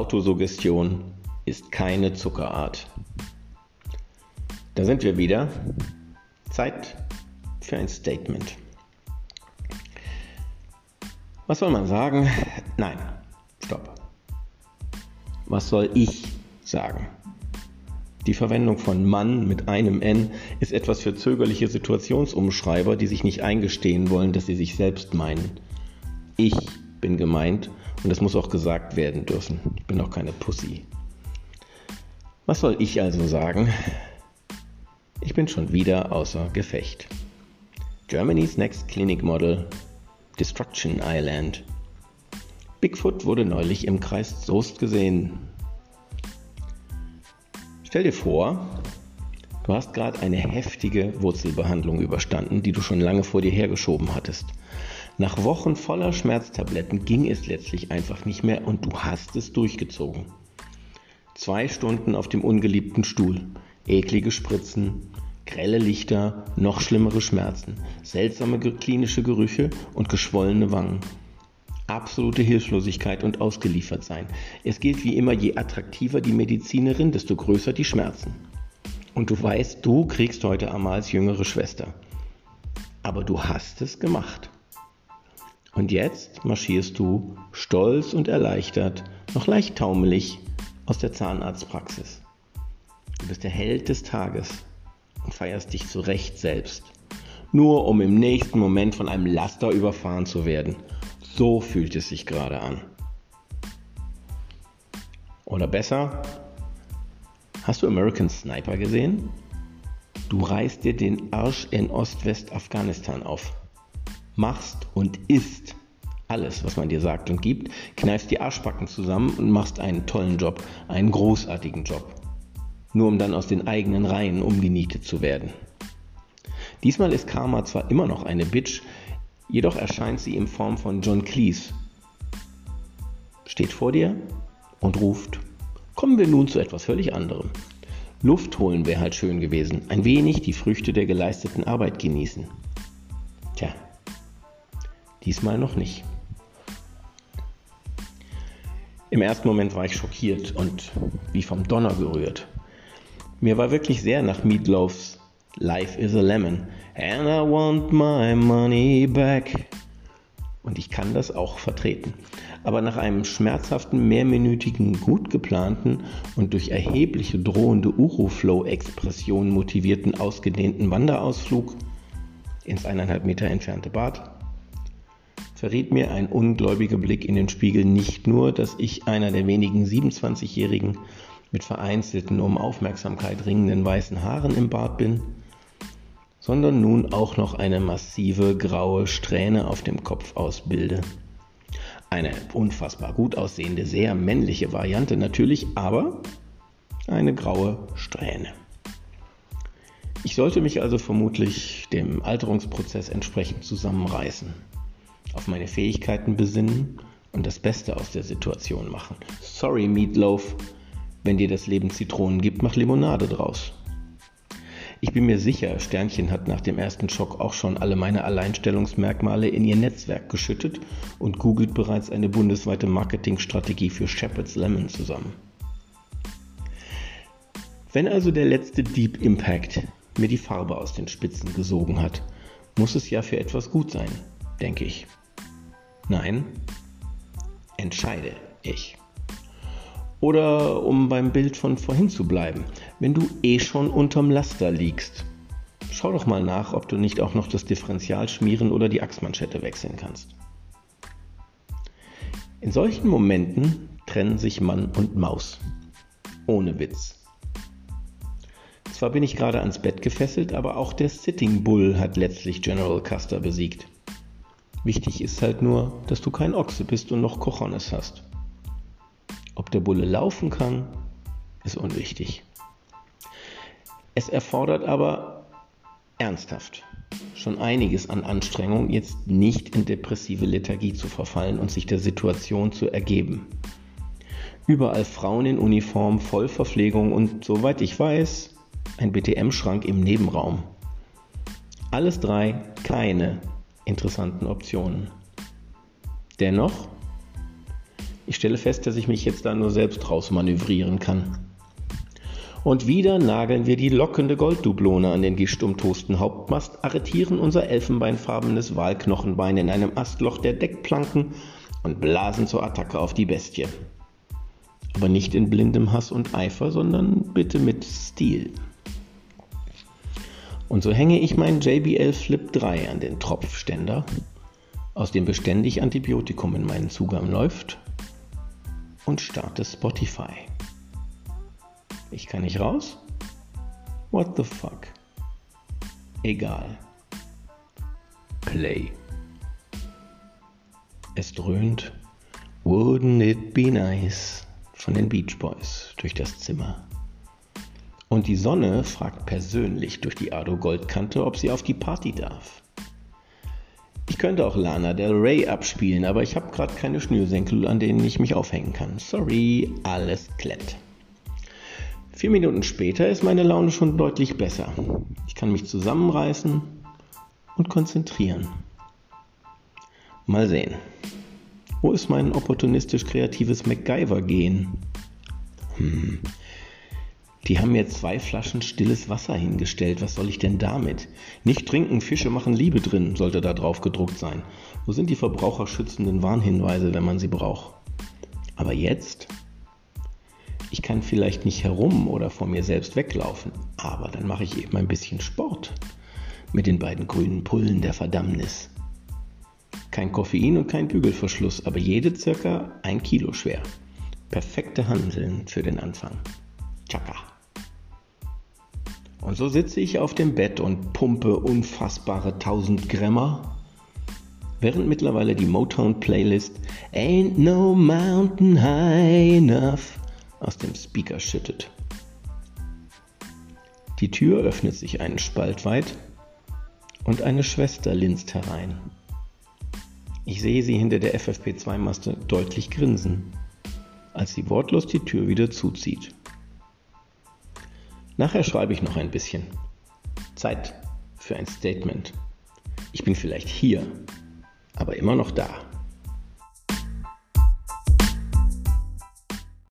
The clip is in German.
Autosuggestion ist keine Zuckerart. Da sind wir wieder. Zeit für ein Statement. Was soll man sagen? Nein, stopp. Was soll ich sagen? Die Verwendung von Mann mit einem N ist etwas für zögerliche Situationsumschreiber, die sich nicht eingestehen wollen, dass sie sich selbst meinen. Ich bin gemeint und das muss auch gesagt werden dürfen. Ich bin auch keine Pussy. Was soll ich also sagen? Ich bin schon wieder außer Gefecht. Germany's Next Clinic Model Destruction Island. Bigfoot wurde neulich im Kreis Soest gesehen. Stell dir vor, du hast gerade eine heftige Wurzelbehandlung überstanden, die du schon lange vor dir hergeschoben hattest. Nach Wochen voller Schmerztabletten ging es letztlich einfach nicht mehr und du hast es durchgezogen. Zwei Stunden auf dem ungeliebten Stuhl, eklige Spritzen, grelle Lichter, noch schlimmere Schmerzen, seltsame klinische Gerüche und geschwollene Wangen. Absolute Hilflosigkeit und ausgeliefert sein. Es gilt wie immer, je attraktiver die Medizinerin, desto größer die Schmerzen. Und du weißt, du kriegst heute Amals jüngere Schwester. Aber du hast es gemacht. Und jetzt marschierst du stolz und erleichtert, noch leicht taumelig, aus der Zahnarztpraxis. Du bist der Held des Tages und feierst dich zu Recht selbst. Nur um im nächsten Moment von einem Laster überfahren zu werden. So fühlt es sich gerade an. Oder besser, hast du American Sniper gesehen? Du reißt dir den Arsch in Ost-West-Afghanistan auf. Machst und isst alles, was man dir sagt und gibt, kneifst die Arschbacken zusammen und machst einen tollen Job, einen großartigen Job nur um dann aus den eigenen Reihen umgenietet zu werden. Diesmal ist Karma zwar immer noch eine Bitch, jedoch erscheint sie in Form von John Cleese. Steht vor dir und ruft, kommen wir nun zu etwas völlig anderem. Luft holen wäre halt schön gewesen, ein wenig die Früchte der geleisteten Arbeit genießen. Tja, diesmal noch nicht. Im ersten Moment war ich schockiert und wie vom Donner gerührt. Mir war wirklich sehr nach Meatloafs Life is a Lemon and I want my money back. Und ich kann das auch vertreten. Aber nach einem schmerzhaften, mehrminütigen, gut geplanten und durch erhebliche drohende Uroflow-Expression motivierten, ausgedehnten Wanderausflug ins eineinhalb Meter entfernte Bad verriet mir ein ungläubiger Blick in den Spiegel nicht nur, dass ich einer der wenigen 27-jährigen mit vereinzelten, um Aufmerksamkeit ringenden weißen Haaren im Bart bin, sondern nun auch noch eine massive graue Strähne auf dem Kopf ausbilde. Eine unfassbar gut aussehende, sehr männliche Variante natürlich, aber eine graue Strähne. Ich sollte mich also vermutlich dem Alterungsprozess entsprechend zusammenreißen, auf meine Fähigkeiten besinnen und das Beste aus der Situation machen. Sorry, Meatloaf, wenn dir das Leben Zitronen gibt, mach Limonade draus. Ich bin mir sicher, Sternchen hat nach dem ersten Schock auch schon alle meine Alleinstellungsmerkmale in ihr Netzwerk geschüttet und googelt bereits eine bundesweite Marketingstrategie für Shepherd's Lemon zusammen. Wenn also der letzte Deep Impact mir die Farbe aus den Spitzen gesogen hat, muss es ja für etwas gut sein, denke ich. Nein, entscheide ich. Oder um beim Bild von vorhin zu bleiben, wenn du eh schon unterm Laster liegst. Schau doch mal nach, ob du nicht auch noch das Differential schmieren oder die Achsmanschette wechseln kannst. In solchen Momenten trennen sich Mann und Maus. Ohne Witz. Zwar bin ich gerade ans Bett gefesselt, aber auch der Sitting Bull hat letztlich General Custer besiegt. Wichtig ist halt nur, dass du kein Ochse bist und noch Cochones hast. Ob der Bulle laufen kann, ist unwichtig. Es erfordert aber ernsthaft schon einiges an Anstrengung, jetzt nicht in depressive Lethargie zu verfallen und sich der Situation zu ergeben. Überall Frauen in Uniform, Vollverpflegung und soweit ich weiß, ein BTM-Schrank im Nebenraum. Alles drei keine interessanten Optionen. Dennoch Ich stelle fest, dass ich mich jetzt da nur selbst rausmanövrieren kann. Und wieder nageln wir die lockende Golddublone an den gischtumtosten Hauptmast, arretieren unser elfenbeinfarbenes Walknochenbein in einem Astloch der Deckplanken und blasen zur Attacke auf die Bestie. Aber nicht in blindem Hass und Eifer, sondern bitte mit Stil. Und so hänge ich mein JBL Flip 3 an den Tropfständer, aus dem beständig Antibiotikum in meinen Zugang läuft, und starte Spotify. Ich kann nicht raus? What the fuck? Egal. Play. Es dröhnt Wouldn't it be nice von den Beach Boys durch das Zimmer. Und die Sonne fragt persönlich durch die Ado Goldkante, ob sie auf die Party darf. Ich könnte auch Lana Del Rey abspielen, aber ich habe gerade keine Schnürsenkel, an denen ich mich aufhängen kann. Sorry, alles klett. Vier Minuten später ist meine Laune schon deutlich besser. Ich kann mich zusammenreißen und konzentrieren. Mal sehen. Wo ist mein opportunistisch kreatives MacGyver-Gehen? Hm. Die haben mir zwei Flaschen stilles Wasser hingestellt. Was soll ich denn damit? Nicht trinken, Fische machen Liebe drin, sollte da drauf gedruckt sein. Wo sind die verbraucherschützenden Warnhinweise, wenn man sie braucht? Aber jetzt? Ich kann vielleicht nicht herum oder vor mir selbst weglaufen, aber dann mache ich eben ein bisschen Sport mit den beiden grünen Pullen der Verdammnis. Kein Koffein und kein Bügelverschluss, aber jede circa ein Kilo schwer. Perfekte Handeln für den Anfang. Chaka. Und so sitze ich auf dem Bett und pumpe unfassbare 1000 Grammer, während mittlerweile die Motown-Playlist Ain't No Mountain High Enough aus dem Speaker schüttet. Die Tür öffnet sich einen Spalt weit und eine Schwester linst herein. Ich sehe sie hinter der FFP2-Maste deutlich grinsen, als sie wortlos die Tür wieder zuzieht. Nachher schreibe ich noch ein bisschen. Zeit für ein Statement. Ich bin vielleicht hier, aber immer noch da.